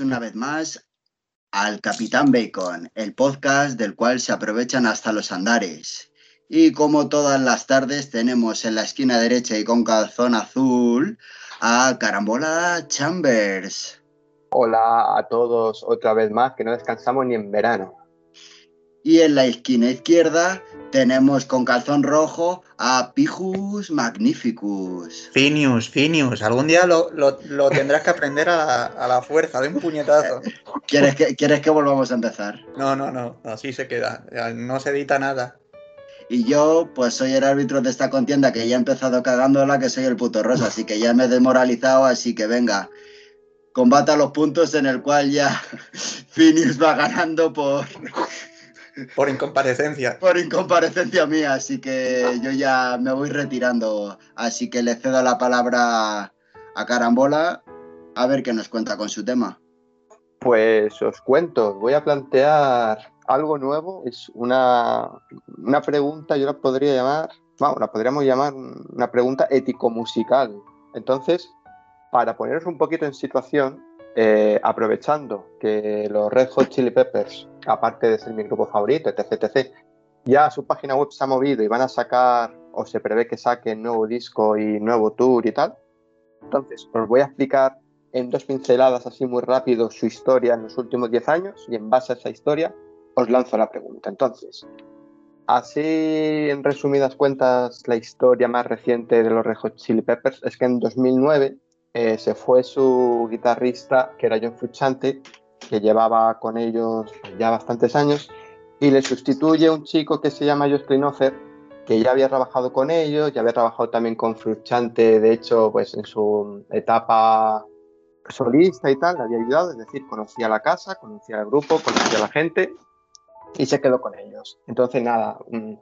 una vez más al Capitán Bacon, el podcast del cual se aprovechan hasta los andares. Y como todas las tardes tenemos en la esquina derecha y con calzón azul a Carambola Chambers. Hola a todos otra vez más, que no descansamos ni en verano. Y en la esquina izquierda tenemos con calzón rojo a Pijus Magnificus. Finius, Finius, algún día lo, tendrás que aprender a, la fuerza de un puñetazo. ¿Quieres que, ¿Quieres que volvamos a empezar? No, no, no, así se queda, no se edita nada. Y yo, pues soy el árbitro de esta contienda que ya he empezado cagándola, que soy el puto rosa, así que ya me he demoralizado, así que venga, combata los puntos en el cual ya Finius va ganando por por incomparecencia. Por incomparecencia mía, así que yo ya me voy retirando. Así que le cedo la palabra a Carambola a ver qué nos cuenta con su tema. Pues os cuento, voy a plantear algo nuevo. Es una, una pregunta, yo la podría llamar, vamos, la podríamos llamar una pregunta ético-musical. Entonces, para poneros un poquito en situación, eh, aprovechando que los Red Hot Chili Peppers, aparte de ser mi grupo favorito, etc, etc, ya su página web se ha movido y van a sacar, o se prevé que saquen nuevo disco y nuevo tour y tal. Entonces, os voy a explicar en dos pinceladas así muy rápido su historia en los últimos 10 años y en base a esa historia os lanzo la pregunta. Entonces, así en resumidas cuentas, la historia más reciente de los Red Hot Chili Peppers es que en 2009 eh, se fue su guitarrista, que era John Frusciante, que llevaba con ellos ya bastantes años, y le sustituye un chico que se llama Josh Klinhofer, que ya había trabajado con ellos, ya había trabajado también con Frusciante, de hecho, pues en su etapa solista y tal, le había ayudado, es decir, conocía la casa, conocía el grupo, conocía a la gente y se quedó con ellos. Entonces, nada, mm,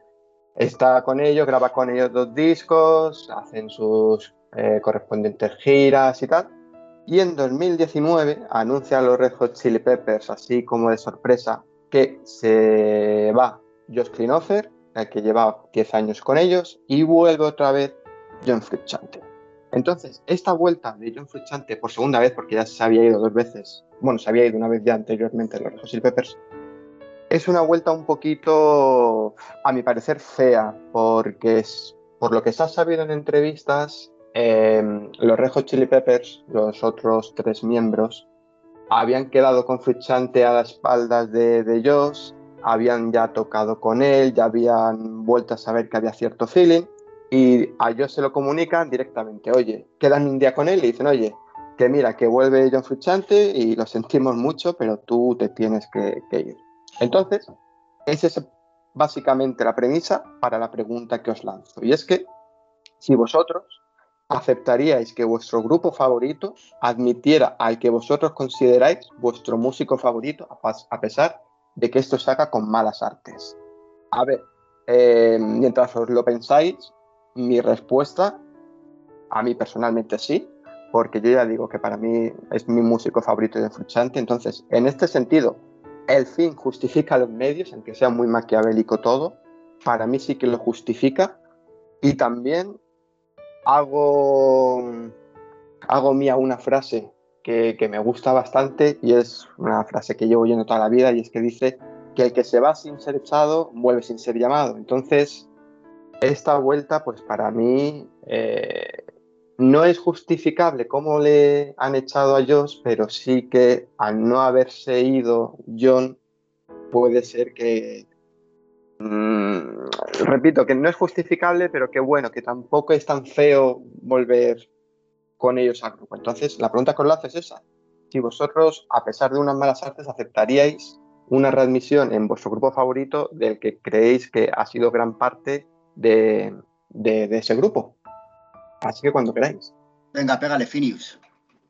está con ellos, graba con ellos dos discos, hacen sus eh, correspondientes giras y tal. Y en 2019 anuncia a los Red Hot Chili Peppers, así como de sorpresa, que se va Josh Klinhofer, el que lleva 10 años con ellos, y vuelve otra vez John Frusciante. Entonces, esta vuelta de John Frusciante por segunda vez, porque ya se había ido dos veces, bueno, se había ido una vez ya anteriormente los Red Hot Chili Peppers, es una vuelta un poquito, a mi parecer, fea, porque es, por lo que se ha sabido en entrevistas, Em, los Red Chili Peppers, los otros tres miembros, habían quedado con Frusciante a las espaldas de, de habían ya tocado con él, ya habían vuelto a saber que había cierto feeling y a Josh se lo comunican directamente, oye, quedan un día con él y dicen, oye, que mira, que vuelve John Frusciante y lo sentimos mucho, pero tú te tienes que, que ir. Entonces, esa es básicamente la premisa para la pregunta que os lanzo. Y es que si vosotros ¿Aceptaríais que vuestro grupo favorito admitiera al que vosotros consideráis vuestro músico favorito, a pesar de que esto se haga con malas artes? A ver, eh, mientras os lo pensáis, mi respuesta, a mí personalmente sí, porque yo ya digo que para mí es mi músico favorito de Fruchante, entonces, en este sentido, el fin justifica los medios, aunque sea muy maquiavélico todo, para mí sí que lo justifica, y también hago, hago mía una frase que, me gusta bastante y es una frase que llevo oyendo toda la vida y es que dice que el que se va sin ser echado vuelve sin ser llamado. Entonces, esta vuelta, pues para mí eh, no es justificable cómo le han echado a Josh, pero sí que al no haberse ido John, puede ser que Mm, repito, que no es justificable, pero que bueno, que tampoco es tan feo volver con ellos al grupo. Entonces, la pregunta que os lanzo es esa. Si vosotros, a pesar de unas malas artes, aceptaríais una readmisión en vuestro grupo favorito del que creéis que ha sido gran parte de, ese grupo. Así que cuando queráis. Venga, pégale, Finius.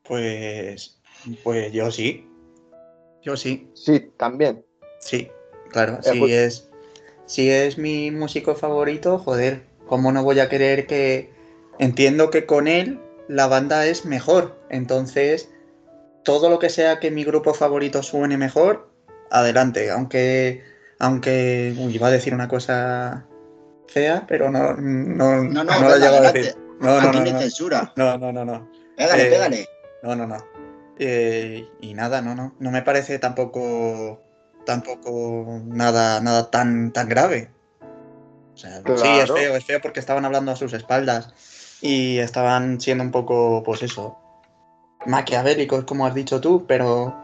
Pues, pues yo sí. Yo sí. Sí, también. Sí, claro, eh, sí pues es si es mi músico favorito, joder, ¿cómo no voy a querer que... Entiendo que con él la banda es mejor, entonces todo lo que sea que mi grupo favorito suene mejor, adelante, aunque... Aunque... Uy, iba a decir una cosa fea, pero no, no, no, no, la llevo a decir. No, no, no, censura. No, no, no, no. Pégale, eh, pégale. No, no, no. Eh, y nada, no, no. No me parece tampoco tampoco nada, nada tan, tan grave. O sea, sí, es feo, es feo porque estaban hablando a sus espaldas y estaban siendo un poco, pues eso, maquiavélicos, como has dicho tú, pero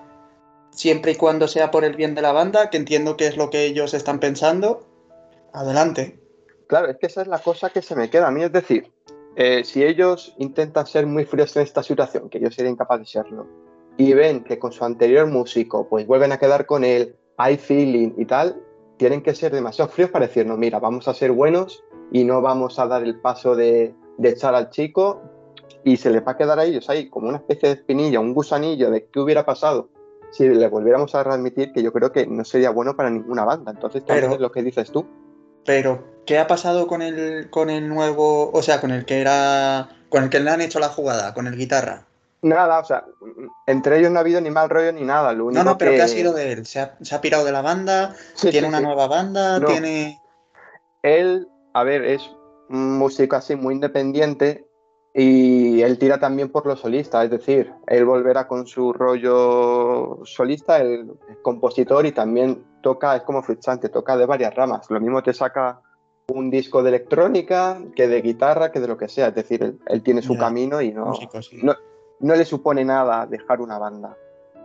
siempre y cuando sea por el bien de la banda, que entiendo que es lo que ellos están pensando, adelante. Claro, es que esa es la cosa que se me queda a mí, es decir, eh, si ellos intentan ser muy fríos en esta situación, que yo sería incapaz de serlo, y ven que con su anterior músico, pues vuelven a quedar con él, hay feeling y tal, tienen que ser demasiado fríos para decirnos, mira, vamos a ser buenos y no vamos a dar el paso de, de echar al chico y se les va a quedar a ellos ahí como una especie de espinilla, un gusanillo de qué hubiera pasado si le volviéramos a readmitir, que yo creo que no sería bueno para ninguna banda. Entonces, pero, es lo que dices tú. Pero, ¿qué ha pasado con el, con el nuevo, o sea, con el que era, con el que le han hecho la jugada, con el guitarra? Nada, o sea, entre ellos no ha habido ni mal rollo ni nada. no, no, pero ¿qué ha sido de él? ¿Se ha, pirado de la banda? ¿Tiene una nueva banda? ¿Tiene...? Él, a ver, es un músico así muy independiente y él tira también por los solistas, es decir, él volverá con su rollo solista, el compositor y también toca, es como Fritzante, toca de varias ramas. Lo mismo te saca un disco de electrónica que de guitarra, que de lo que sea. Es decir, él, tiene su camino y no, no, le supone nada dejar una banda.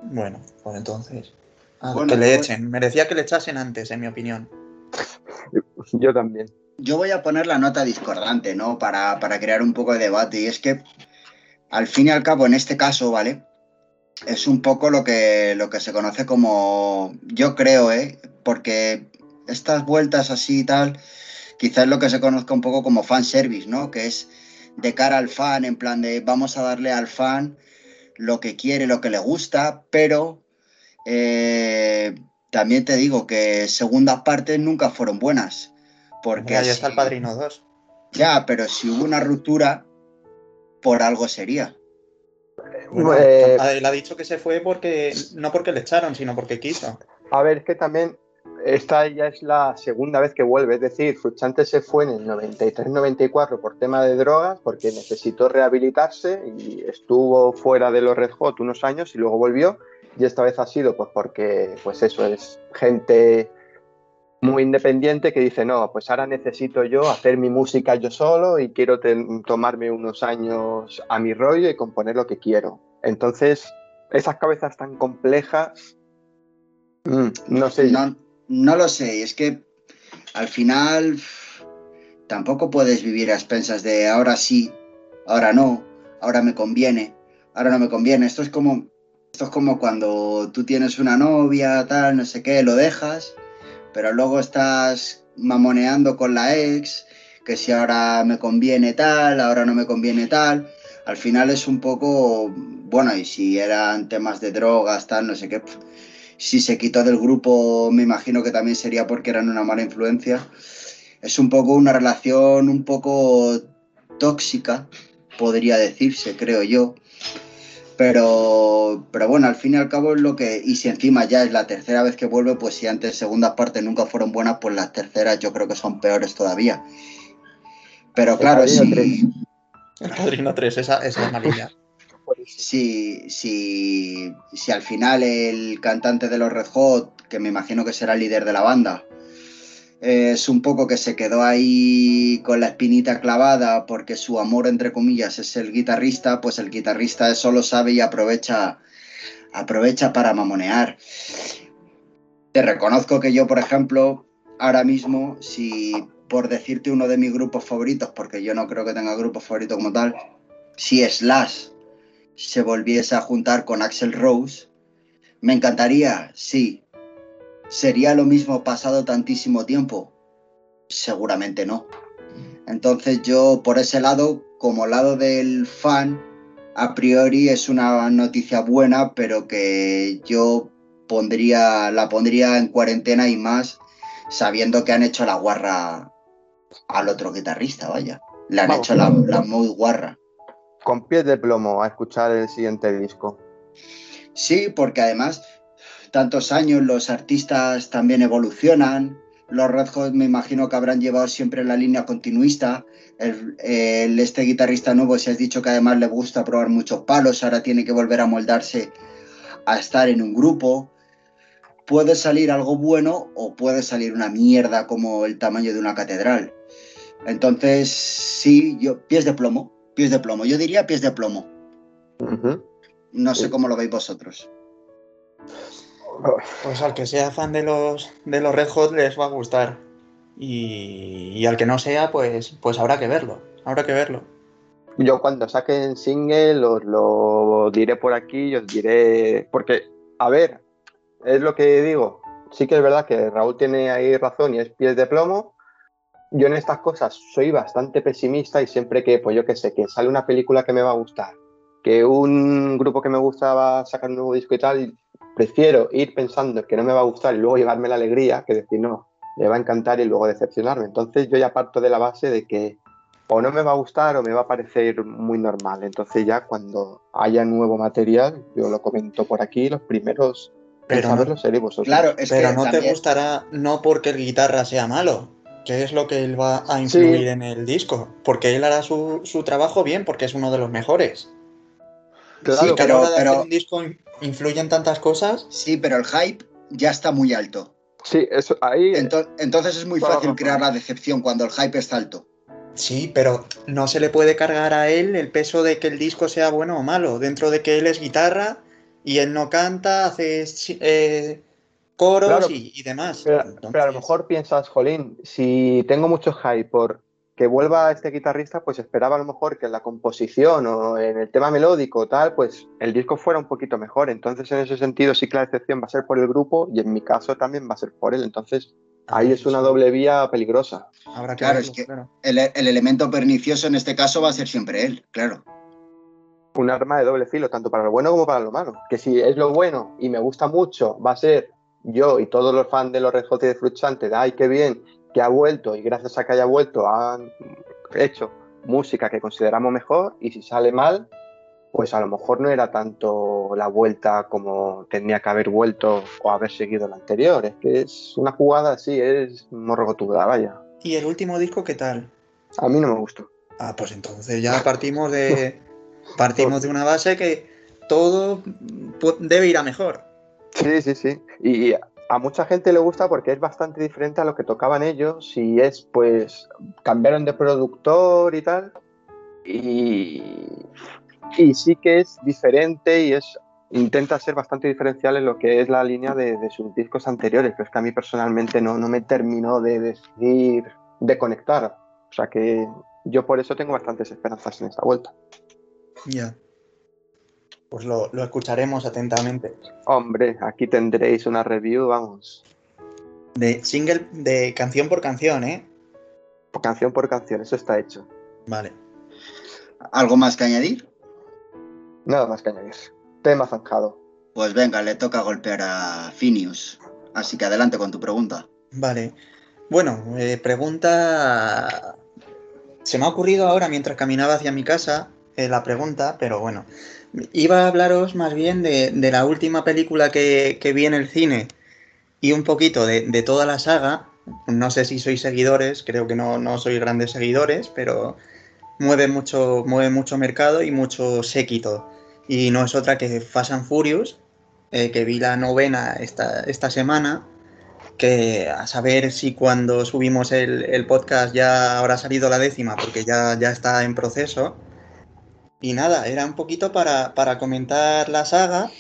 Bueno, pues entonces. que le pues echen. Merecía que le echasen antes, en mi opinión. Yo también yo voy a poner la nota discordante, ¿no? Para, crear un poco de debate. Y es que, al fin y al cabo, en este caso, ¿vale? Es un poco lo que, lo que se conoce como, yo creo, ¿eh? Porque estas vueltas así y tal, quizás es lo que se conozca un poco como fan service, ¿no? Que es de cara al fan, en plan de vamos a darle al fan lo que quiere, lo que le gusta, pero eh, también te digo que segundas partes nunca fueron buenas. Porque ya está el Padrino 2. Ya, pero si hubo una ruptura, por algo sería. Bueno, él ha dicho que se fue porque no porque le echaron, sino porque quiso. A ver, es que también esta ya es la segunda vez que vuelve, es decir, Fruchante se fue en el 93-94 por tema de drogas, porque necesitó rehabilitarse y estuvo fuera de los Red Hot unos años y luego volvió. Y esta vez ha sido pues porque, pues eso, es gente muy independiente que dice, no, pues ahora necesito yo hacer mi música yo solo y quiero tomarme unos años a mi rollo y componer lo que quiero. Entonces, esas cabezas tan complejas, mm, no sé. No lo sé, es que al final tampoco puedes vivir a expensas de ahora sí, ahora no, ahora me conviene, ahora no me conviene. Esto es como, esto es como cuando tú tienes una novia, tal, no sé qué, lo dejas pero luego estás mamoneando con la ex, que si ahora me conviene tal, ahora no me conviene tal. Al final es un poco, bueno, y si eran temas de drogas, tal, no sé qué, si se quitó del grupo, me imagino que también sería porque eran una mala influencia. Es un poco una relación un poco tóxica, podría decirse, creo yo. Pero, pero bueno, al fin y al cabo es lo que. Y si encima ya es la tercera vez que vuelve, pues si antes segundas partes nunca fueron buenas, pues las terceras yo creo que son peores todavía. Pero claro, sí. El Padrino 3, esa, esa es malilla. Si, si, si al final el cantante de los Red Hot, que me imagino que será el líder de la banda, es un poco que se quedó ahí con la espinita clavada porque su amor, entre comillas, es el guitarrista, pues el guitarrista eso lo sabe y aprovecha, aprovecha para mamonear. Te reconozco que yo, por ejemplo, ahora mismo, si por decirte uno de mis grupos favoritos, porque yo no creo que tenga grupo favorito como tal, si Slash se volviese a juntar con Axel Rose, me encantaría, sí, ¿Sería lo mismo pasado tantísimo tiempo? Seguramente no. Entonces yo por ese lado, como lado del fan, a priori es una noticia buena, pero que yo pondría, la pondría en cuarentena y más sabiendo que han hecho la guarra al otro guitarrista, vaya. Le han hecho la, la muy guarra. Con pies de plomo a escuchar el siguiente disco. Sí, porque además tantos años los artistas también evolucionan, los Red Hot me imagino que habrán llevado siempre la línea continuista. Este guitarrista nuevo, si has dicho que además le gusta probar muchos palos, ahora tiene que volver a moldarse a estar en un grupo. Puede salir algo bueno o puede salir una mierda como el tamaño de una catedral. Entonces, sí, yo, pies de plomo, pies de plomo. Yo diría pies de plomo. No sé cómo lo veis vosotros. Pues al que sea fan de los, de los Red Hot les va a gustar. Y, al que no sea, pues, pues habrá que verlo. Habrá que verlo. Yo cuando saquen single os lo diré por aquí y os diré. Porque, a ver, es lo que digo. Sí que es verdad que Raúl tiene ahí razón y es pies de plomo. Yo en estas cosas soy bastante pesimista y siempre que, pues yo que sé, que sale una película que me va a gustar, que un grupo que me gusta va a sacar un nuevo disco y tal, prefiero ir pensando que no me va a gustar y luego llevarme la alegría que decir, no, me va a encantar y luego decepcionarme. Entonces yo ya parto de la base de que o no me va a gustar o me va a parecer muy normal. Entonces ya cuando haya nuevo material, yo lo comento por aquí, los primeros pero no, vosotros. Claro, pero no te gustará no porque el guitarra sea malo, que es lo que él va a influir en el disco, porque él hará su, su, trabajo bien, porque es uno de los mejores. Claro, sí, pero, pero... un disco influyen tantas cosas. Sí, pero el hype ya está muy alto. Sí, eso ahí. Entonces, es muy fácil crear la decepción cuando el hype está alto. Sí, pero no se le puede cargar a él el peso de que el disco sea bueno o malo. Dentro de que él es guitarra y él no canta, hace eh, coros y, demás. Pero, pero, a lo mejor piensas, Jolín, si tengo mucho hype por que vuelva este guitarrista, pues esperaba a lo mejor que en la composición o en el tema melódico tal, pues el disco fuera un poquito mejor. Entonces, en ese sentido, sí que la excepción va a ser por el grupo y en mi caso también va a ser por él. Entonces, ah, ahí es una doble vía peligrosa. claro, es que el, elemento pernicioso en este caso va a ser siempre él, claro. Un arma de doble filo, tanto para lo bueno como para lo malo. Que si es lo bueno y me gusta mucho, va a ser yo y todos los fans de los Red Hot y de ay, qué bien, que ha vuelto y gracias a que haya vuelto han hecho música que consideramos mejor y si sale mal, pues a lo mejor no era tanto la vuelta como tenía que haber vuelto o haber seguido la anterior. Es que es una jugada así, es morrogotuda, vaya. ¿Y el último disco qué tal? A mí no me gustó. Ah, pues entonces ya partimos de partimos de una base que todo debe ir a mejor. Sí, sí, sí. Y a mucha gente le gusta porque es bastante diferente a lo que tocaban ellos. Y es pues cambiaron de productor y tal. Y, sí que es diferente y es intenta ser bastante diferencial en lo que es la línea de, sus discos anteriores. Pero es que a mí personalmente no, no me terminó de decidir de conectar. O sea que yo por eso tengo bastantes esperanzas en esta vuelta. Ya pues lo, escucharemos atentamente. Hombre, aquí tendréis una review, vamos. De single, de canción por canción, ¿eh? Canción por canción, eso está hecho. Vale. ¿Algo más que añadir? Nada más que añadir. Tema zanjado. Pues venga, le toca golpear a Finius. Así que adelante con tu pregunta. Vale. Bueno, eh, pregunta. Se me ha ocurrido ahora mientras caminaba hacia mi casa eh, la pregunta, pero bueno. Iba a hablaros más bien de, la última película que, vi en el cine y un poquito de, toda la saga. No sé si sois seguidores, creo que no, no sois grandes seguidores, pero mueve mucho, mueve mucho mercado y mucho séquito. Y no es otra que Fast and Furious, eh, que vi la novena esta, esta semana, que a saber si cuando subimos el, podcast ya habrá salido la décima, porque ya, ya está en proceso. Y nada, era un poquito para, comentar la saga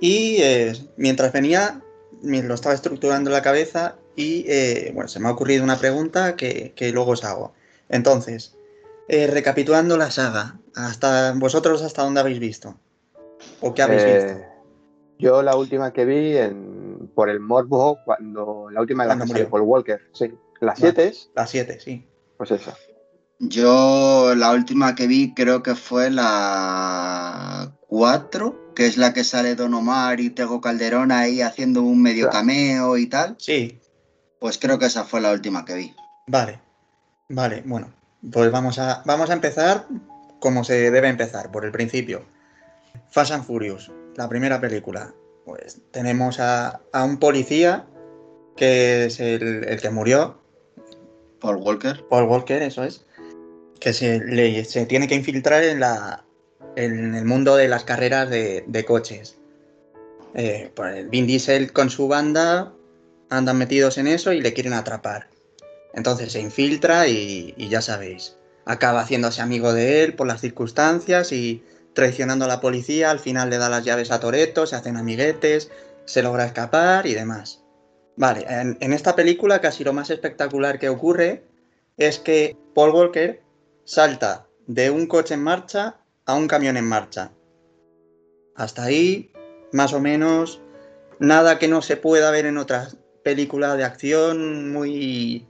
y eh, mientras venía, me lo estaba estructurando en la cabeza y eh, bueno, se me ha ocurrido una pregunta que, luego os hago. Entonces, eh, recapitulando la saga, hasta vosotros hasta dónde habéis visto o qué habéis visto. Yo la última que vi en, por el morbo cuando la última de la que Paul Walker, sí, las 7 es. Las 7, sí. Pues esa. Yo la última que vi creo que fue la 4, que es la que sale Don Omar y Tego Calderón ahí haciendo un medio cameo y tal. Sí. Pues creo que esa fue la última que vi. Vale, vale, bueno, pues vamos a, vamos a empezar como se debe empezar, por el principio. Fast and Furious, la primera película. Pues tenemos a, a un policía que es el, que murió. Paul Walker. Paul Walker, eso es. Que se, tiene que infiltrar en, la, en el mundo de las carreras de, coches. Eh, pues Vin Diesel con su banda andan metidos en eso y le quieren atrapar. Entonces se infiltra y, y ya sabéis, acaba haciéndose amigo de él por las circunstancias y traicionando a la policía, al final le da las llaves a Toreto, se hacen amiguetes, se logra escapar y demás. Vale, en, esta película casi lo más espectacular que ocurre es que Paul Walker salta de un coche en marcha a un camión en marcha. Hasta ahí, más o menos, nada que no se pueda ver en otras películas de acción muy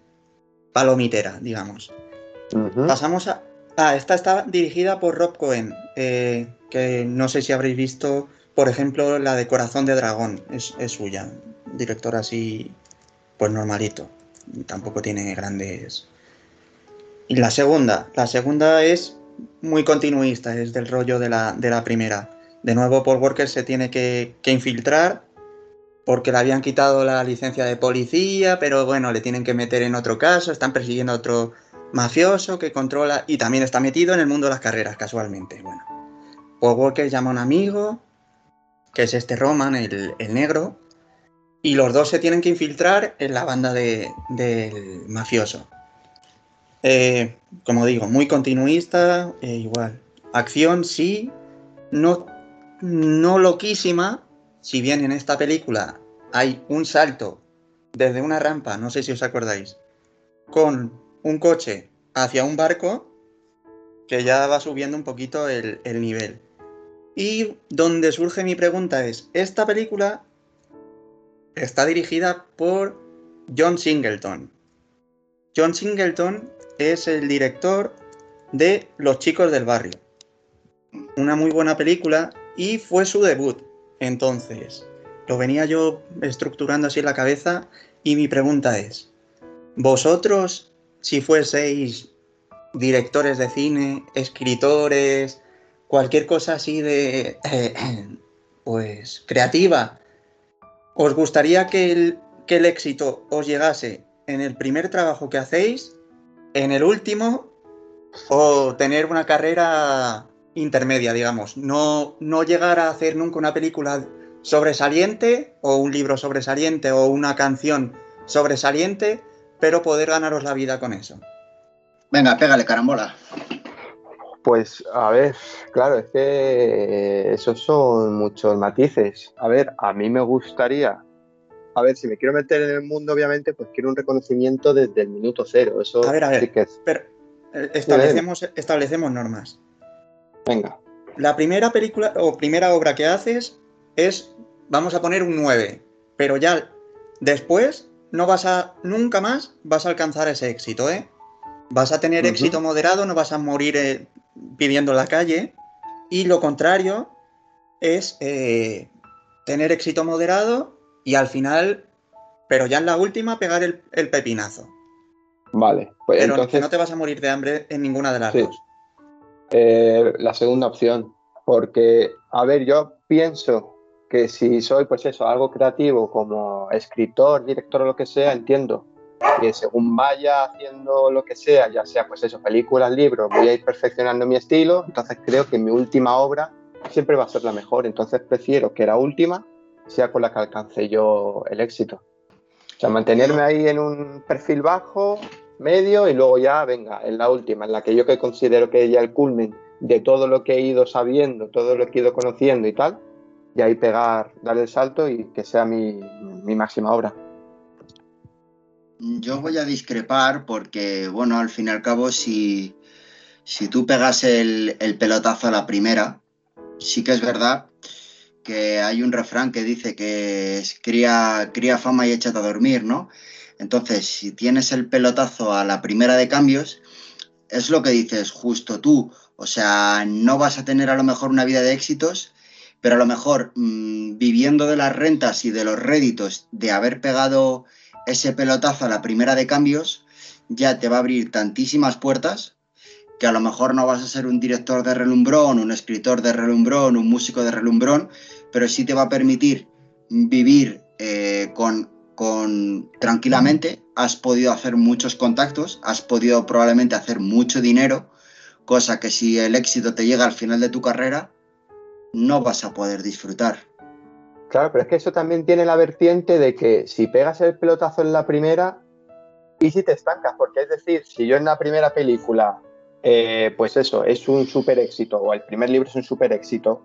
palomitera, digamos. Pasamos a... Ah, esta está dirigida por Rob Cohen, eh, que no sé si habréis visto, por ejemplo, la de Corazón de Dragón, es, suya, director así, pues normalito, tampoco tiene grandes... Y la segunda, la segunda es muy continuista, es del rollo de la, de la primera. De nuevo, Paul Walker se tiene que, que infiltrar porque le habían quitado la licencia de policía, pero bueno, le tienen que meter en otro caso, están persiguiendo a otro mafioso que controla y también está metido en el mundo de las carreras, casualmente. Bueno, Paul Walker llama a un amigo, que es este Roman, el, negro, y los dos se tienen que infiltrar en la banda del mafioso. Eh, como digo, muy continuista, eh, igual. Acción sí, no, no loquísima, si bien en esta película hay un salto desde una rampa, no sé si os acordáis, con un coche hacia un barco que ya va subiendo un poquito el, nivel. Y donde surge mi pregunta es, esta película está dirigida por John Singleton. John Singleton es el director de Los chicos del barrio. Una muy buena película y fue su debut. Entonces, lo venía yo estructurando así en la cabeza y mi pregunta es, ¿vosotros si fueseis directores de cine, escritores, cualquier cosa así de, pues, creativa, ¿os gustaría que el, que el éxito os llegase en el primer trabajo que hacéis, en el último, o tener una carrera intermedia, digamos? No, no llegar a hacer nunca una película sobresaliente, o un libro sobresaliente, o una canción sobresaliente, pero poder ganaros la vida con eso. Venga, pégale, carambola. Pues a ver, claro, es que esos son muchos matices. A ver, a mí me gustaría, a ver, si me quiero meter en el mundo, obviamente, pues quiero un reconocimiento desde el minuto cero. Eso a ver, a ver, pero eh, establecemos, establecemos normas. Venga. La primera película o primera obra que haces es, vamos a poner un 9, pero ya después no vas a, nunca más vas a alcanzar ese éxito, ¿eh? Vas a tener éxito moderado, no vas a morir eh, pidiendo la calle. Y lo contrario es eh, tener éxito moderado y al final, pero ya en la última, pegar el, pepinazo. Vale, pues pero entonces... no te vas a morir de hambre en ninguna de las dos. Eh, la segunda opción, porque, a ver, yo pienso que si soy, pues eso, algo creativo como escritor, director o lo que sea, entiendo que según vaya haciendo lo que sea, ya sea pues eso, películas, libros, voy a ir perfeccionando mi estilo, entonces creo que mi última obra siempre va a ser la mejor, entonces prefiero que la última sea con la que alcance yo el éxito. O sea, mantenerme ahí en un perfil bajo, medio y luego ya, venga, en la última, en la que yo que considero que ya el culmen de todo lo que he ido sabiendo, todo lo que he ido conociendo y tal, y ahí pegar, dar el salto y que sea mi, máxima obra. Yo voy a discrepar porque, bueno, al fin y al cabo, si, si tú pegas el, pelotazo a la primera, sí que es verdad que hay un refrán que dice que es cría, cría fama y échate a dormir, ¿no? Entonces, si tienes el pelotazo a la primera de cambios, es lo que dices justo tú. O sea, no vas a tener a lo mejor una vida de éxitos, pero a lo mejor mm, viviendo de las rentas y de los réditos de haber pegado ese pelotazo a la primera de cambios, ya te va a abrir tantísimas puertas que a lo mejor no vas a ser un director de relumbrón, un escritor de relumbrón, un músico de relumbrón, pero sí te va a permitir vivir eh, con con tranquilamente, has podido hacer muchos contactos, has podido probablemente hacer mucho dinero, cosa que si el éxito te llega al final de tu carrera, no vas a poder disfrutar. Claro, pero es que eso también tiene la vertiente de que si pegas el pelotazo en la primera, y si te estancas, porque es decir, si yo en la primera película, eh, pues eso, es un super éxito, o el primer libro es un super éxito,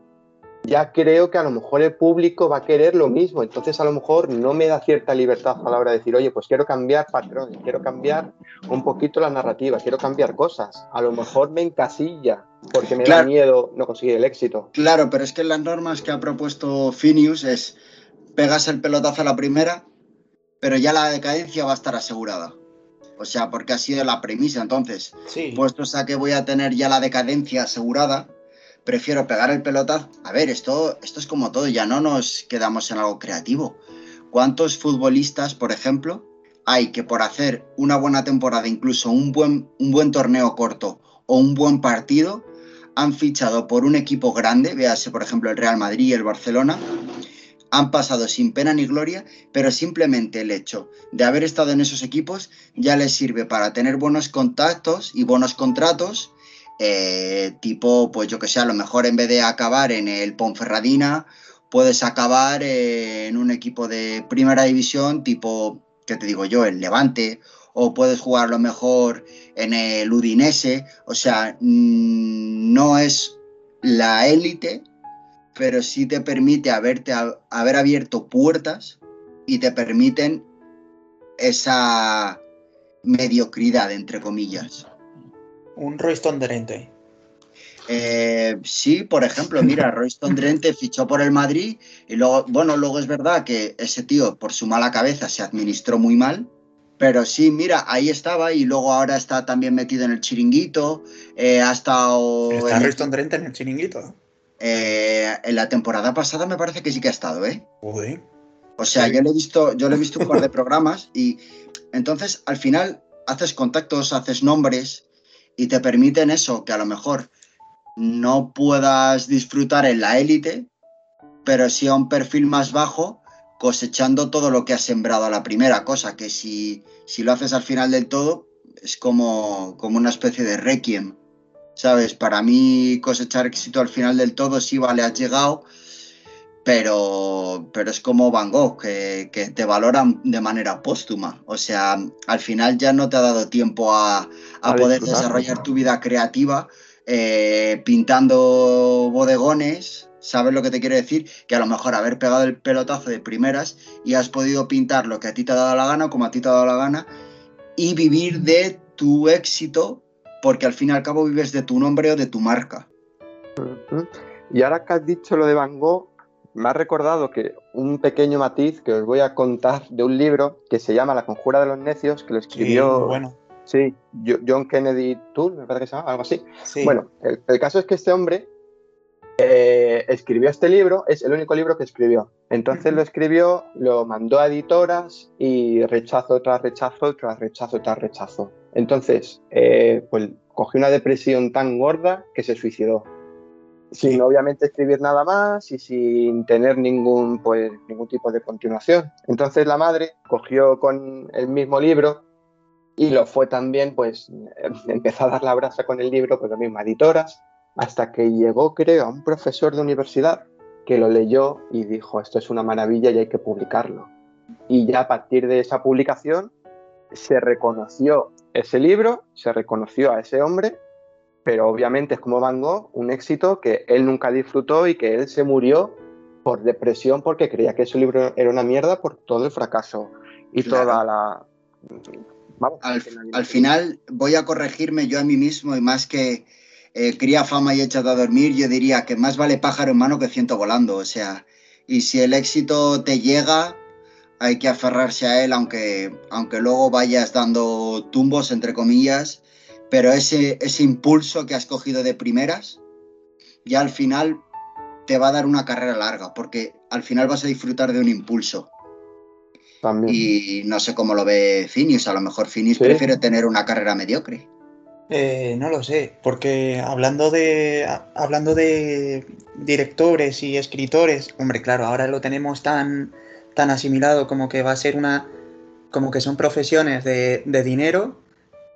ya creo que a lo mejor el público va a querer lo mismo. Entonces, a lo mejor no me da cierta libertad a la hora de decir, oye, pues quiero cambiar patrones, quiero cambiar un poquito la narrativa, quiero cambiar cosas. A lo mejor me encasilla porque me da miedo no conseguir el éxito. Claro, pero es que las normas que ha propuesto Finius es pegas el pelotazo a la primera, pero ya la decadencia va a estar asegurada. O sea, porque ha sido la premisa. Entonces, puestos a que voy a tener ya la decadencia asegurada, prefiero pegar el pelotazo. A ver, esto, esto es como todo, ya no nos quedamos en algo creativo. ¿Cuántos futbolistas, por ejemplo, hay que por hacer una buena temporada, incluso un buen, un buen torneo corto o un buen partido, han fichado por un equipo grande, véase por ejemplo el Real Madrid y el Barcelona, han pasado sin pena ni gloria, pero simplemente el hecho de haber estado en esos equipos ya les sirve para tener buenos contactos y buenos contratos eh, tipo, pues yo que sé, a lo mejor en vez de acabar en el Ponferradina, puedes acabar en un equipo de primera división, tipo, ¿qué te digo yo? El Levante, o puedes jugar a lo mejor en el Udinese, o sea, mm, no es la élite, pero sí te permite haberte, haber abierto puertas y te permiten esa mediocridad, entre comillas un Royston Drenthe. Eh, sí, por ejemplo, mira, Royston Drenthe fichó por el Madrid y luego, bueno, luego es verdad que ese tío por su mala cabeza se administró muy mal, pero sí, mira, ahí estaba y luego ahora está también metido en el chiringuito, eh, ha estado... ¿Está en Royston Drenthe en el chiringuito? Eh, en la temporada pasada me parece que sí que ha estado, ¿eh? O sea, yo le he visto, yo le he visto un par de programas y entonces al final haces contactos, haces nombres y te permiten eso, que a lo mejor no puedas disfrutar en la élite, pero sí a un perfil más bajo, cosechando todo lo que has sembrado a la primera, cosa que si, si lo haces al final del todo, es como, como una especie de requiem. ¿Sabes? Para mí cosechar éxito al final del todo, sí, vale, has llegado, pero, pero es como Van Gogh, que, te valoran de manera póstuma. O sea, al final ya no te ha dado tiempo a, poder desarrollar tu vida creativa eh, pintando bodegones. ¿Sabes lo que te quiero decir? Que a lo mejor haber pegado el pelotazo de primeras y has podido pintar lo que a ti te ha dado la gana, como a ti te ha dado la gana, y vivir de tu éxito, porque al fin y al cabo vives de tu nombre o de tu marca. Y ahora que has dicho lo de Van Gogh, me ha recordado que un pequeño matiz que os voy a contar de un libro que se llama La conjura de los necios, que lo escribió bueno. sí, John Kennedy Toole, me parece que se llama, algo así. Bueno, el, caso es que este hombre eh, escribió este libro, es el único libro que escribió. Entonces lo escribió, lo mandó a editoras y rechazo tras rechazo, tras rechazo, tras rechazo. Entonces, eh, pues cogió una depresión tan gorda que se suicidó sin obviamente escribir nada más y sin tener ningún, pues, ningún tipo de continuación. Entonces la madre cogió con el mismo libro y lo fue también, pues, empezó a dar la brasa con el libro, pues lo mismo, editoras, hasta que llegó, creo, a un profesor de universidad que lo leyó y dijo, esto es una maravilla y hay que publicarlo. Y ya a partir de esa publicación se reconoció ese libro, se reconoció a ese hombre pero obviamente es como Van Gogh, un éxito que él nunca disfrutó y que él se murió por depresión porque creía que su libro era una mierda por todo el fracaso y toda la... al, final voy a corregirme yo a mí mismo y más que eh, cría fama y echado a dormir, yo diría que más vale pájaro en mano que ciento volando, o sea, y si el éxito te llega, hay que aferrarse a él, aunque, aunque luego vayas dando tumbos, entre comillas, pero ese, ese impulso que has cogido de primeras, ya al final te va a dar una carrera larga, porque al final vas a disfrutar de un impulso. También. Y no sé cómo lo ve Finis, a lo mejor Finis prefiere tener una carrera mediocre. Eh, no lo sé, porque hablando de hablando de directores y escritores, hombre, claro, ahora lo tenemos tan tan asimilado como que va a ser una, como que son profesiones de, de dinero,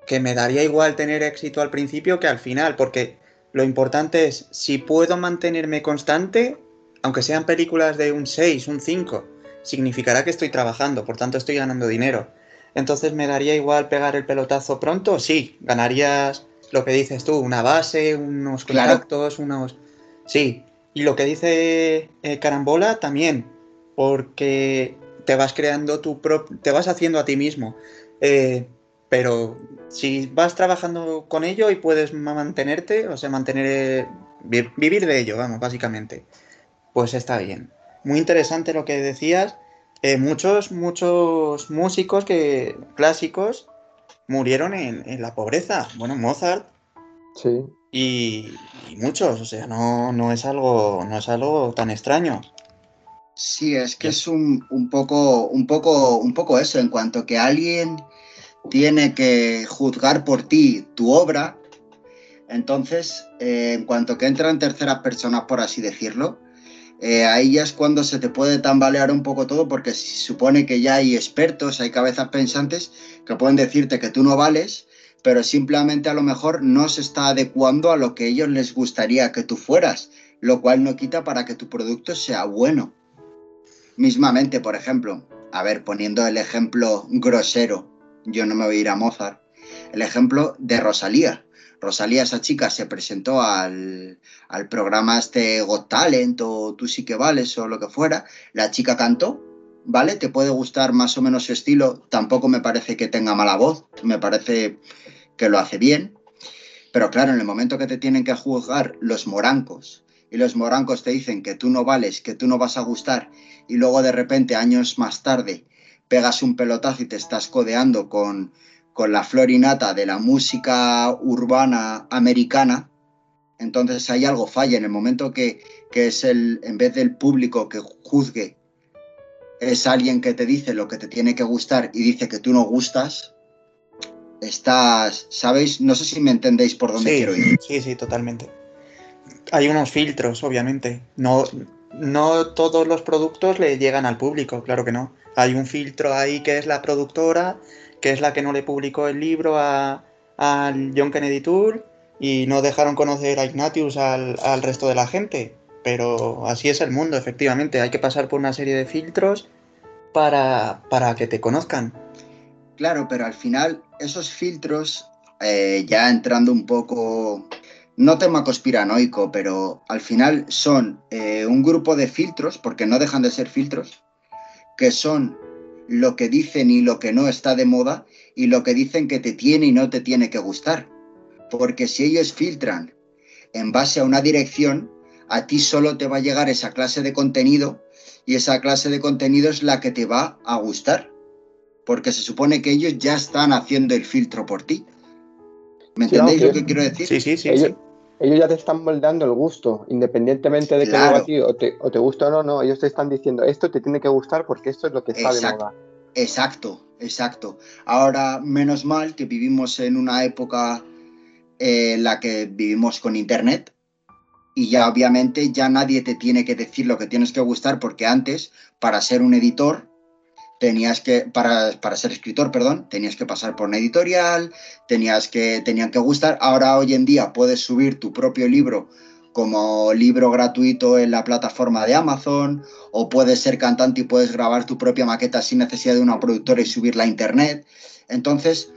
que me daría igual tener éxito al principio que al final, porque lo importante es si puedo mantenerme constante, aunque sean películas de un 6, un 5, significará que estoy trabajando, por tanto estoy ganando dinero. Entonces me daría igual pegar el pelotazo pronto, sí, ganarías lo que dices tú, una base, unos contactos, unos... Sí, y lo que dice eh, Carambola también, porque te vas creando tu propio, te vas haciendo a ti mismo. Eh, pero si vas trabajando con ello y puedes mantenerte, o sea, mantener, vivir de ello, vamos, básicamente, pues está bien. Muy interesante lo que decías. Eh, muchos, muchos músicos que, clásicos murieron en, la pobreza. Bueno, Mozart. Sí. Y, muchos, o sea, no, no, es algo, no es algo tan extraño. Sí, es que es un, un, poco, un, poco, un poco eso, en cuanto que alguien tiene que juzgar por ti tu obra, entonces, eh, en cuanto que entran terceras personas, por así decirlo, eh, ahí ya es cuando se te puede tambalear un poco todo, porque se supone que ya hay expertos, hay cabezas pensantes que pueden decirte que tú no vales, pero simplemente a lo mejor no se está adecuando a lo que ellos les gustaría que tú fueras, lo cual no quita para que tu producto sea bueno. Mismamente, por ejemplo, a ver, poniendo el ejemplo grosero, yo no me voy a ir a Mozart. El ejemplo de Rosalía. Rosalía, esa chica, se presentó al, programa este Got Talent o Tú sí que vales o lo que fuera. La chica cantó, ¿vale? Te puede gustar más o menos su estilo. Tampoco me parece que tenga mala voz. Me parece que lo hace bien. Pero claro, en el momento que te tienen que juzgar los morancos y los morancos te dicen que tú no vales, que tú no vas a gustar y luego de repente años más tarde pegas un pelotazo y te estás codeando con, la florinata de la música urbana americana, entonces hay algo falla en el momento que, es el, en vez del público que juzgue, es alguien que te dice lo que te tiene que gustar y dice que tú no gustas, estás, ¿sabéis? No sé si me entendéis por dónde quiero ir. Sí, sí, totalmente. Hay unos filtros, obviamente. No, no todos los productos le llegan al público, claro que no. Hay un filtro ahí que es la productora, que es la que no le publicó el libro a, al John Kennedy Tour y no dejaron conocer a Ignatius al, resto de la gente. Pero así es el mundo, efectivamente. Hay que pasar por una serie de filtros para, para que te conozcan. Claro, pero al final esos filtros, eh, ya entrando un poco, no tema conspiranoico, pero al final son eh, un grupo de filtros, porque no dejan de ser filtros, que son lo que dicen y lo que no está de moda y lo que dicen que te tiene y no te tiene que gustar. Porque si ellos filtran en base a una dirección, a ti solo te va a llegar esa clase de contenido y esa clase de contenido es la que te va a gustar. Porque se supone que ellos ya están haciendo el filtro por ti. ¿Me entendéis lo que quiero decir? Sí, sí, sí ellos ya te están moldeando el gusto, independientemente de que a ti o te, o te guste o no, no, ellos te están diciendo esto te tiene que gustar porque esto es lo que está de moda. Exacto, exacto. Ahora, menos mal que vivimos en una época eh, en la que vivimos con internet y ya obviamente ya nadie te tiene que decir lo que tienes que gustar porque antes, para ser un editor, tenías que, para, ser escritor, perdón, tenías que pasar por una editorial, tenías que, tenían que gustar. Ahora, hoy en día, puedes subir tu propio libro como libro gratuito en la plataforma de Amazon, o puedes ser cantante y puedes grabar tu propia maqueta sin necesidad de una productora y subirla a internet. Entonces,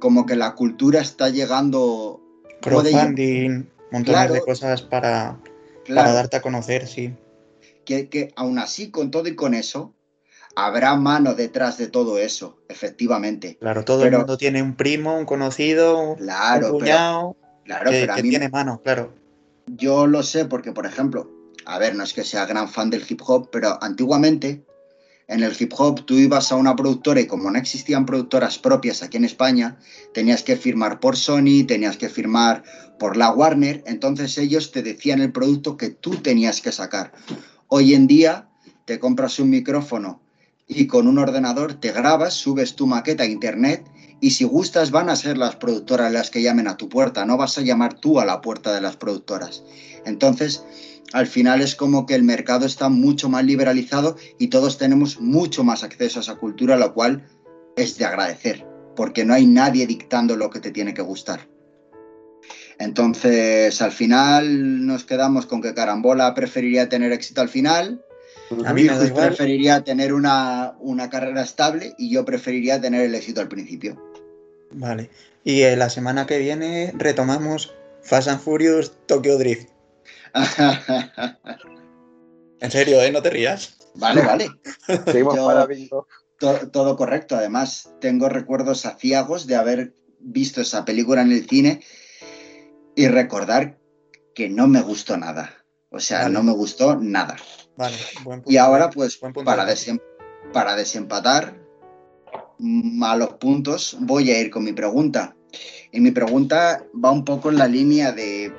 como que la cultura está llegando. Crowdfunding, montones de cosas para, para darte a conocer, sí. Que, que aún así, con todo y con eso, habrá mano detrás de todo eso, efectivamente. Claro, todo el mundo tiene un primo, un conocido, un cuñado claro, que, pero tiene mano, claro. Yo lo sé porque, por ejemplo, a ver, no es que sea gran fan del hip hop, pero antiguamente en el hip hop tú ibas a una productora y como no existían productoras propias aquí en España, tenías que firmar por Sony, tenías que firmar por la Warner, entonces ellos te decían el producto que tú tenías que sacar. Hoy en día te compras un micrófono y con un ordenador te grabas, subes tu maqueta a internet Y si gustas, van a ser las productoras las que llamen a tu puerta, no vas a llamar tú a la puerta de las productoras. Entonces, al final es como que el mercado está mucho más liberalizado y todos tenemos mucho más acceso a esa cultura, lo cual es de agradecer, porque no hay nadie dictando lo que te tiene que gustar. Entonces, al final nos quedamos con que Carambola preferiría tener éxito al final, a mí preferiría tener una, una, carrera estable y yo preferiría tener el éxito al principio. Vale. Y eh, la semana que viene retomamos Fast and Furious Tokyo Drift. en serio, ¿eh? No te rías. Vale, vale. todo correcto. Además, tengo recuerdos aciagos de haber visto esa película en el cine y recordar que no me gustó nada. O sea, no me gustó nada. Vale, y ahora, pues, para, para desempatar malos puntos, voy a ir con mi pregunta. Y mi pregunta va un poco en la línea de,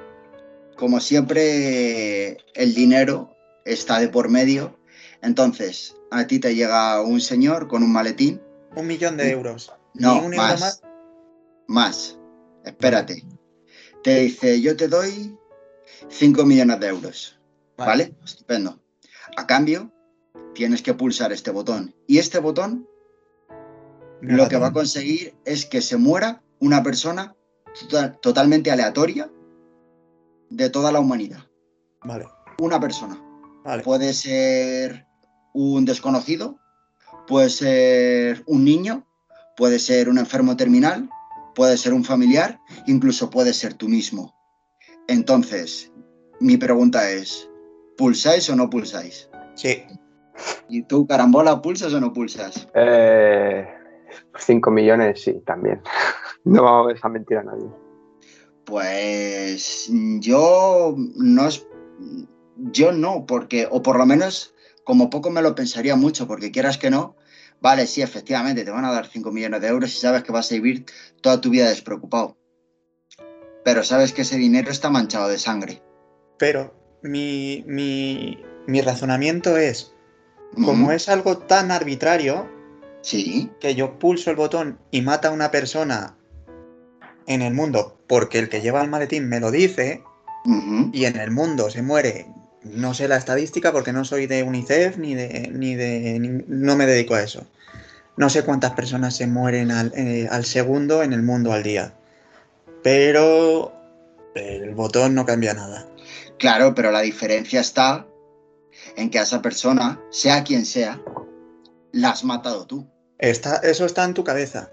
como siempre, el dinero está de por medio. Entonces, a ti te llega un señor con un maletín. Un millón de euros. No, un más, más. Más. Espérate. Te dice, yo te doy 5 millones de euros. ¿Vale? Estupendo. A cambio, tienes que pulsar este botón. Y este botón lo que va a conseguir es que se muera una persona totalmente aleatoria de toda la humanidad. Vale. Una persona. Puede ser un desconocido, puede ser un niño, puede ser un enfermo terminal, puede ser un familiar, incluso puede ser tú mismo. Entonces, mi pregunta es, ¿pulsáis o no pulsáis? Sí. ¿Y tú, carambola, pulsas o no pulsas? Eh, 5 millones, sí, también. no vamos a mentir a nadie. Pues yo no yo no, porque, o por lo menos como poco me lo pensaría mucho, porque quieras que no, vale, sí, efectivamente, te van a dar 5 millones de euros y sabes que vas a vivir toda tu vida despreocupado. Pero sabes que ese dinero está manchado de sangre. Pero mi, mi, razonamiento es, como es algo tan arbitrario, sí. que yo pulso el botón y mata a una persona en el mundo porque el que lleva el maletín me lo dice, y en el mundo se muere, no sé la estadística porque no soy de UNICEF ni de, ni de no me dedico a eso. No sé cuántas personas se mueren al, eh, al segundo en el mundo al día. Pero el botón no cambia nada. Claro, pero la diferencia está en que a esa persona, sea quien sea, la has matado tú. Está, eso está en tu cabeza.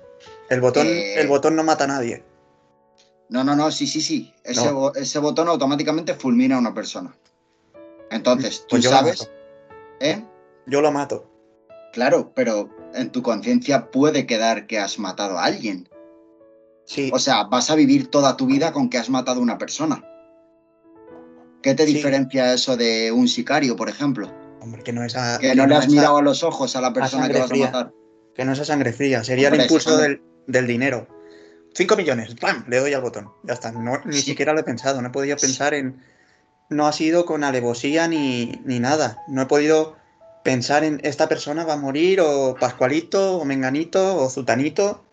El botón, el eh, botón no mata a nadie. No, no, no, sí, sí, sí. Ese, botón automáticamente fulmina a una persona. Entonces, tú pues sabes. ¿Eh? Yo lo mato. Claro, pero en tu conciencia puede quedar que has matado a alguien. Sí. O sea, vas a vivir toda tu vida con que has matado a una persona. ¿Qué te diferencia eso de un sicario, por ejemplo? Hombre, que no es Que, no, le has mirado a los ojos a la persona que vas a matar. Que no es a sangre fría, sería el impulso del, dinero. 5 millones, ¡pam! Le doy al botón. Ya está. ni siquiera lo he pensado. No he podido pensar en. No ha sido con alevosía ni, ni nada. No he podido pensar en esta persona va a morir, o Pascualito, o Menganito, o Zutanito.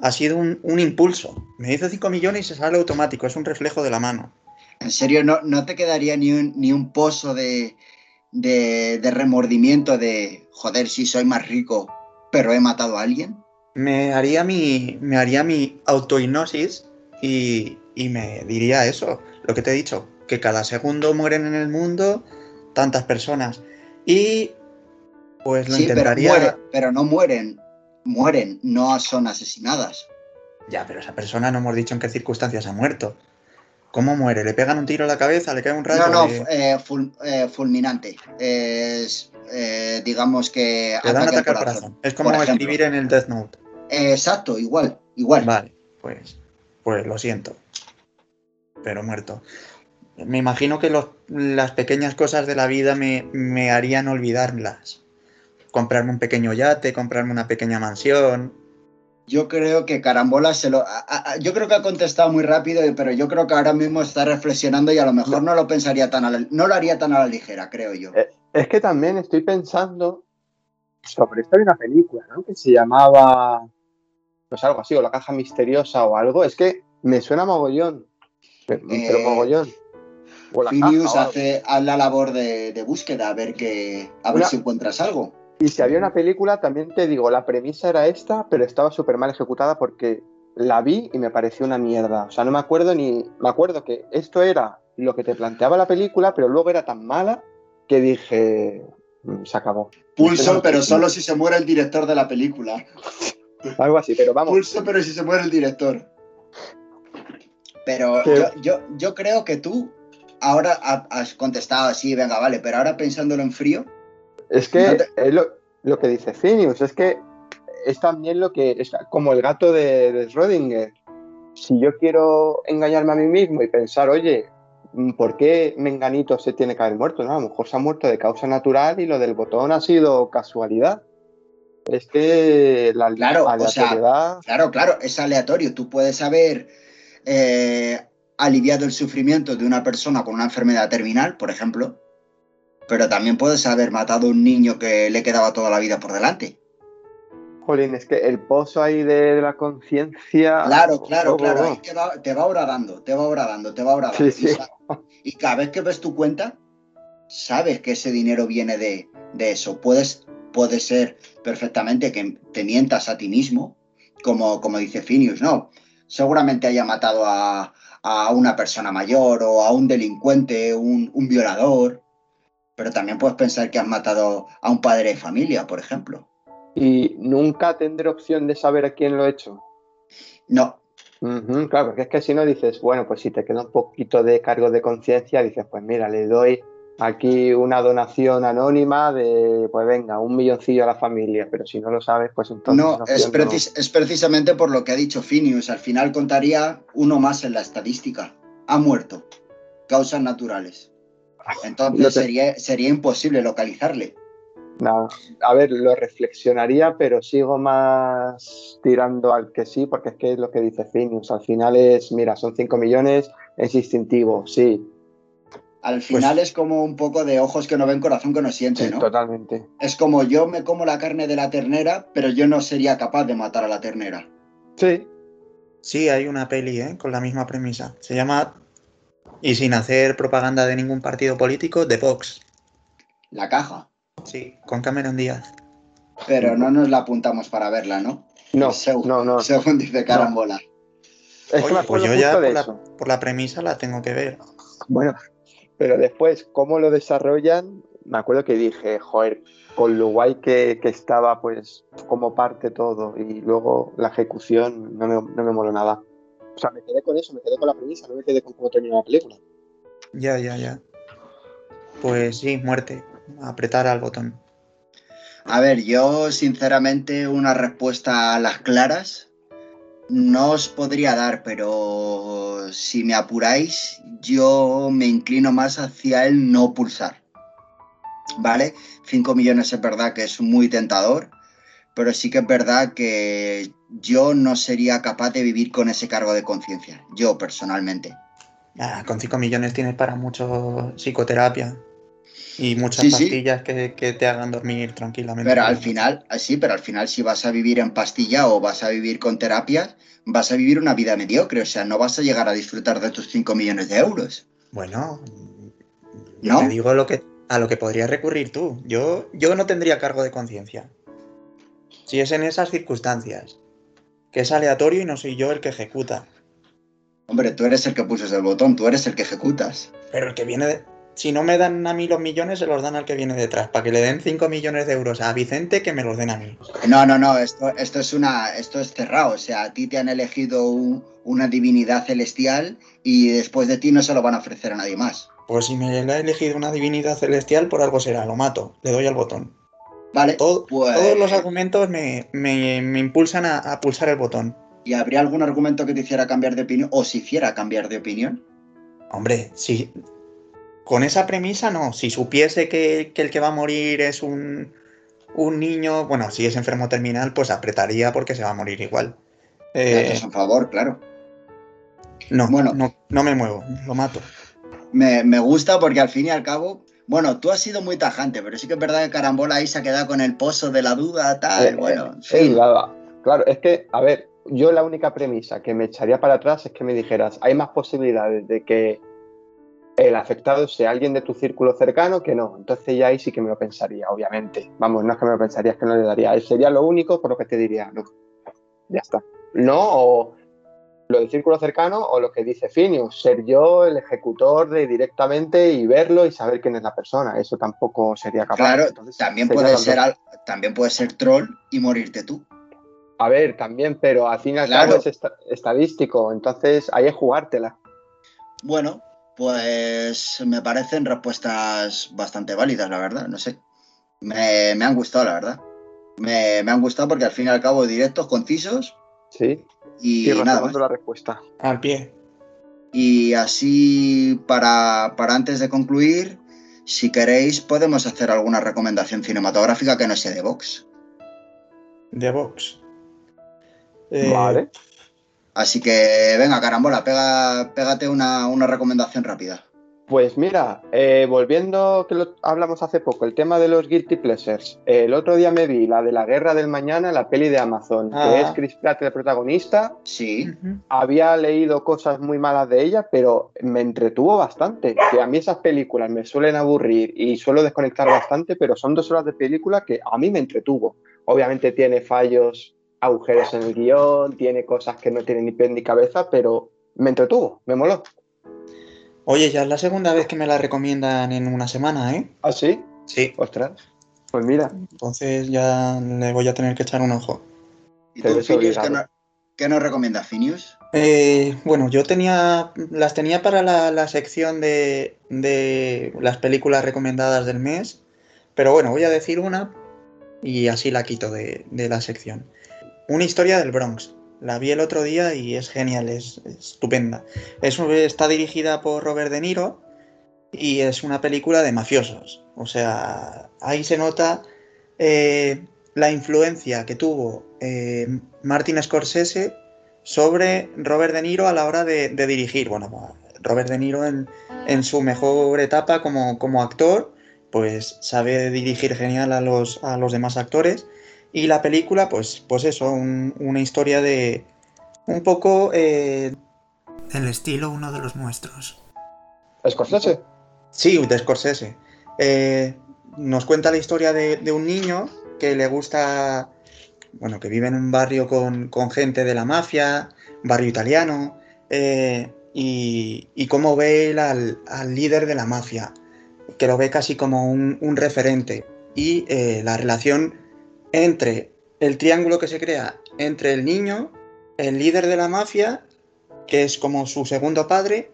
Ha sido un, un impulso. Me dice 5 millones y se sale automático. Es un reflejo de la mano. ¿En serio no, no te quedaría ni un, ni un pozo de, de, remordimiento de, joder, si soy más rico, pero he matado a alguien? Me haría mi, me haría mi autohipnosis y, y me diría eso, lo que te he dicho, que cada segundo mueren en el mundo tantas personas. Y pues lo intentaría... Pero, pero no mueren, mueren, no son asesinadas. Ya, pero esa persona no hemos dicho en qué circunstancias ha muerto. ¿Cómo muere? ¿Le pegan un tiro en la cabeza? ¿Le cae un rayo? No, no, eh, eh, fulminante. Es, eh, digamos que. Le dan ataque al corazón. Es como escribir en el Death Note. exacto, igual, igual. Vale, pues, pues lo siento. Pero muerto. Me imagino que las pequeñas cosas de la vida me, me harían olvidarlas. Comprarme un pequeño yate, comprarme una pequeña mansión, yo creo que Carambola se lo. yo creo que ha contestado muy rápido, pero yo creo que ahora mismo está reflexionando y a lo mejor no lo pensaría tan a la, no lo haría tan a la ligera, creo yo. Eh, es que también estoy pensando sobre esto de una película, ¿no? Que se llamaba pues algo así, o la caja misteriosa o algo, es que me suena mogollón. Pero Eh, mogollón. O la Phineas caja o hace haz la labor de, de búsqueda, a ver que, a ver si encuentras algo. Y si había una película, también te digo, la premisa era esta, pero estaba súper mal ejecutada porque la vi y me pareció una mierda. O sea, no me acuerdo ni. Me acuerdo que esto era lo que te planteaba la película, pero luego era tan mala que dije. "Mm, Se acabó. Pulso, pero solo si se muere el director de la película. Algo así, pero vamos. Pulso, pero si se muere el director. Pero yo, yo, yo creo que tú ahora ha- has contestado así, venga, vale, pero ahora pensándolo en frío, Es que No te- es lo, lo que dice Phineas, es que es también lo que es como el gato de, de Schrödinger. Si yo quiero engañarme a mí mismo y pensar, oye, mm, ¿por qué Menganito se tiene que haber muerto? No, a lo mejor se ha muerto de causa natural y lo del botón ha sido casualidad. Es que la Claro, o sea, aleatoriedad. Claro, claro, es aleatorio. Tú puedes haber eh, aliviado el sufrimiento de una persona con una enfermedad terminal, por ejemplo, pero también puedes haber matado a un niño que le quedaba toda la vida por delante. Jolín, es que el pozo ahí de, de la conciencia. Claro, claro, Oh, claro. oh, oh. Ahí te va, te va horadando, te va horadando, te va horadando. Sí, sí. Y, cada vez que ves tu cuenta, sabes que ese dinero viene de, de eso. Puedes, puede ser perfectamente que te mientas a ti mismo, como, como dice Phineas, ¿no? Seguramente haya matado a, a una persona mayor o a un delincuente, un, un violador, pero también puedes pensar que has matado a un padre de familia, por ejemplo. Y nunca tendré opción de saber a quién lo he hecho. No, claro, porque es que si no dices, bueno, pues si te queda un poquito de cargo de conciencia, dices, pues mira, le doy aquí una donación anónima de, pues venga, un milloncillo a la familia, pero si no lo sabes, pues entonces... No, es, no. es precisamente por lo que ha dicho Phineas. Al final contaría uno más en la estadística. Ha muerto. Causas naturales. Entonces te- sería, sería imposible localizarle. No, a ver, lo reflexionaría, pero sigo más tirando al que sí, porque es que es lo que dice Phineas. Al final es, mira, son 5 millones, es instintivo, sí, Al final es como un poco de ojos que no ven, corazón que no siente, sí, ¿no? totalmente. Es como yo me como la carne de la ternera, pero yo no sería capaz de matar a la ternera. Sí, Sí, hay una peli ¿eh? con la misma premisa. Se llama, y sin hacer propaganda de ningún partido político, The Box. La caja. Sí, con Cameron Díaz. Pero no nos la apuntamos para verla, ¿no? no, Según- no, no. Según dice Carambola. Es que Oye, pues yo ya de la, por la premisa la tengo que ver. Bueno, pero después, cómo lo desarrollan, me acuerdo que dije, joder, con lo guay que, que estaba, pues, como parte todo, y luego la ejecución no me, no me moló nada. O sea, me quedé con eso, me quedé con la premisa, no me quedé con cómo terminó la película. Ya, ya, ya. Pues sí, muerte. Apretar al botón. A ver, yo sinceramente una respuesta a las claras no os podría dar, pero si me apuráis, yo me inclino más hacia el no pulsar. ¿Vale? 5 millones es verdad que es muy tentador, pero sí que es verdad que yo no sería capaz de vivir con ese cargo de conciencia, yo personalmente. Ah, con 5 millones tienes para mucho psicoterapia y muchas Sí, sí. pastillas que, que te hagan dormir tranquilamente. Pero al final, sí, pero al final si vas a vivir en pastilla o vas a vivir con terapias, vas a vivir una vida mediocre, o sea, no vas a llegar a disfrutar de tus 5 millones de euros. Bueno, yo ¿No? te digo lo que, a lo que podrías recurrir tú. Yo, yo no tendría cargo de conciencia. Si es en esas circunstancias, que es aleatorio y no soy yo el que ejecuta. Hombre, tú eres el que puso el botón, tú eres el que ejecutas. Pero el que viene de... Si no me dan a mí los millones, se los dan al que viene detrás. Para que le den 5 millones de euros a Vicente, que me los den a mí. No, no, no, esto, esto es una, esto es cerrado, o sea, a ti te han elegido un- una divinidad celestial y después de ti no se lo van a ofrecer a nadie más. Pues si me ha elegido una divinidad celestial, por algo será. Lo mato, le doy al botón. ¿Vale? Todo- Pues- Todos los argumentos me, me- me impulsan a, a pulsar el botón. ¿Y habría algún argumento que te hiciera cambiar de opinión o si hiciera cambiar de opinión? Hombre, si con esa premisa no. Si supiese que, que el que va a morir es un, un niño, bueno, si es enfermo terminal, pues apretaría porque se va a morir igual. Eh, haces un favor, claro. no, bueno. no, no me muevo, lo mato. Me, me gusta porque al fin y al cabo, bueno, tú has sido muy tajante, pero sí que es verdad que Carambola ahí se ha quedado con el pozo de la duda, tal, Eh, bueno, Es fin. nada. Claro, es que, a ver, yo la única premisa que me echaría para atrás es que me dijeras, hay más posibilidades de que el afectado sea alguien de tu círculo cercano que no. Entonces ya ahí sí que me lo pensaría, obviamente. Vamos, no es que me lo pensaría, es que no le daría. Sería lo único por lo que te diría, no. Ya está. No, o lo del círculo cercano o lo que dice Finius, ser yo el ejecutor de directamente y verlo y saber quién es la persona. Eso tampoco sería capaz. Claro, también, puede ser también puede ser troll y morirte tú. A ver, también, pero al fin y al cabo es estadístico, entonces hay que jugártela. Bueno, pues me parecen respuestas bastante válidas, la verdad, no sé. Me, han gustado, la verdad. Me, me, han gustado porque al fin y al cabo directos, concisos. Sí. Y, nada la respuesta. Al pie. Y así, para, antes de concluir, si queréis, podemos hacer alguna recomendación cinematográfica que no sea de Vox. De Vox. Eh, vale. Así que venga, carambola, pega, pégate una, una recomendación rápida. Pues mira, eh, volviendo que lo hablamos hace poco, el tema de los guilty pleasures. el otro día me vi la de la guerra del mañana, la peli de Amazon, que ah. es Chris Pratt el protagonista. Sí. Había leído cosas muy malas de ella, pero me entretuvo bastante. Que a mí esas películas me suelen aburrir y suelo desconectar bastante, pero son dos horas de película que a mí me entretuvo. Obviamente tiene fallos, agujeros en el guion, tiene cosas que no tienen ni pie ni cabeza, pero me entretuvo, me moló. Oye, ya es la segunda vez que me la recomiendan en una semana, ¿eh? ¿Ah, sí? Sí. Ostras. Pues mira. Entonces ya le voy a tener que echar un ojo. ¿Y tú, Finius, qué, nos recomienda Finius? Eh, bueno, yo tenía. Las tenía para la, sección de, las películas recomendadas del mes. Pero bueno, voy a decir una y así la quito de, de la sección. Una historia del Bronx. La vi el otro día y es genial, es, estupenda. está dirigida por Robert De Niro y es una película de mafiosos. O sea, ahí se nota eh, la influencia que tuvo eh, Martin Scorsese sobre Robert De Niro a la hora de, dirigir. Bueno, Robert De Niro en, su mejor etapa como, como, actor, pues sabe dirigir genial a los, a los demás actores y la película, pues, pues eso, una historia de un poco eh, el estilo uno de los nuestros. ¿Scorsese? Sí, de Scorsese. Eh, nos cuenta la historia de, un niño que le gusta, bueno, que vive en un barrio con, gente de la mafia, barrio italiano, eh, y, cómo ve él al, líder de la mafia, que lo ve casi como un, un referente, y la relación entre el triángulo que se crea entre el niño, el líder de la mafia, que es como su segundo padre,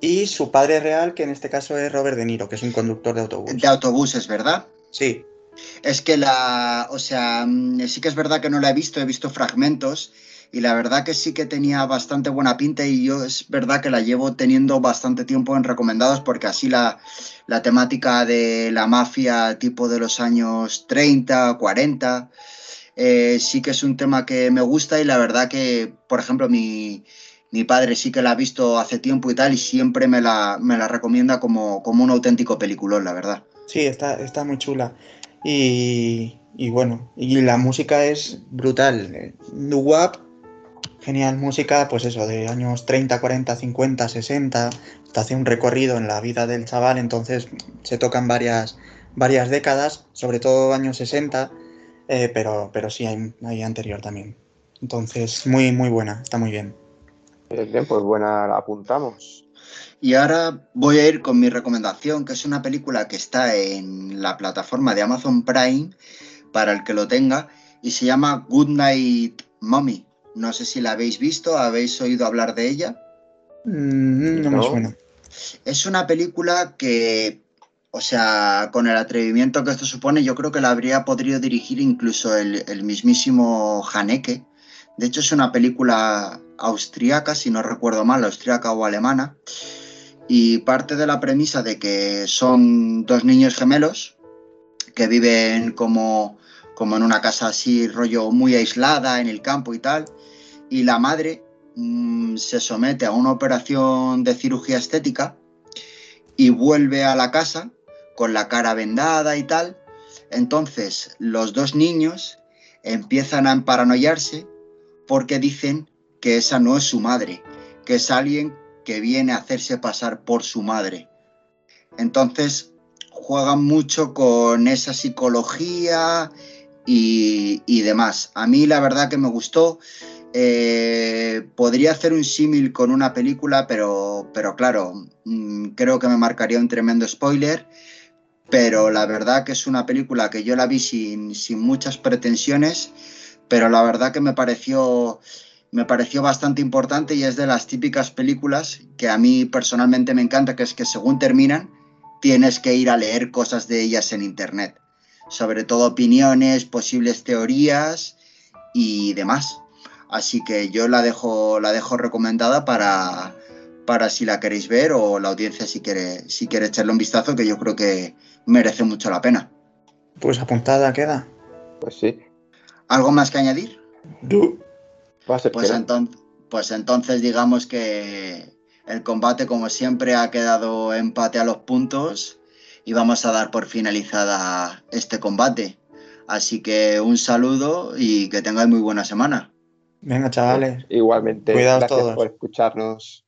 y su padre real, que en este caso es Robert De Niro, que es un conductor de autobús. De autobuses, ¿verdad? Sí. Es que la, o sea, mm, sí que es verdad que no la he visto, he visto fragmentos y la verdad que sí que tenía bastante buena pinta y yo es verdad que la llevo teniendo bastante tiempo en recomendados porque así la, temática de la mafia tipo de los años 30, 40, eh, sí que es un tema que me gusta y la verdad que, por ejemplo, mi, padre sí que la ha visto hace tiempo y tal y siempre me la, me la recomienda como, como un auténtico peliculón, la verdad. Sí, está, está muy chula. Y, y bueno, y la música es brutal. Nuwap genial música, pues eso, de años 30, 40, 50, 60, te hace un recorrido en la vida del chaval, entonces se tocan varias, varias décadas, sobre todo años 60, eh, pero, pero sí hay, anterior también. Entonces, muy, muy buena, está muy bien. Bien, pues buena, la apuntamos. Y ahora voy a ir con mi recomendación, que es una película que está en la plataforma de Amazon Prime, para el que lo tenga, y se llama Good Night Mommy. No sé si la habéis visto, habéis oído hablar de ella. Mm, no, me suena. Es una película que, o sea, con el atrevimiento que esto supone, yo creo que la habría podido dirigir incluso el, mismísimo Haneke. De hecho, es una película austriaca, si no recuerdo mal, austriaca o alemana. Y parte de la premisa de que son dos niños gemelos que viven como, como en una casa así, rollo muy aislada, en el campo y tal y la madre mm, se somete a una operación de cirugía estética y vuelve a la casa con la cara vendada y tal. Entonces los dos niños empiezan a paranoiarse porque dicen que esa no es su madre, que es alguien que viene a hacerse pasar por su madre. Entonces juegan mucho con esa psicología y, demás. A mí la verdad que me gustó. Eh, podría hacer un símil con una película, pero, pero claro, mm, creo que me marcaría un tremendo spoiler. Pero la verdad que es una película que yo la vi sin, sin muchas pretensiones, pero la verdad que me pareció, me pareció bastante importante y es de las típicas películas que a mí personalmente me encanta, que es que según terminan, tienes que ir a leer cosas de ellas en internet sobre todo opiniones, posibles teorías y demás. Así que yo la dejo, la dejo recomendada para, para si la queréis ver o la audiencia si quiere, si quiere echarle un vistazo, que yo creo que merece mucho la pena. Pues apuntada queda. Pues sí. ¿Algo más que añadir? Pues, entonces, pues entonces digamos que el combate, como siempre, ha quedado empate a los puntos y vamos a dar por finalizada este combate. Así que un saludo y que tengáis muy buena semana. Venga, chavales. Igualmente. Cuidaos gracias todos. por escucharnos.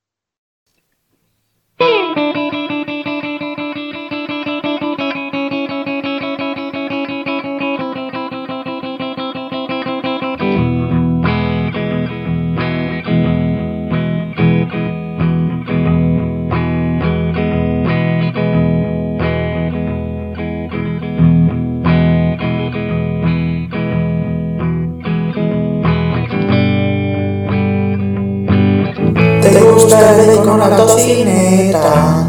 ¿Te gusta el bacon la tocineta?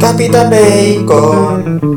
Capitán Bacon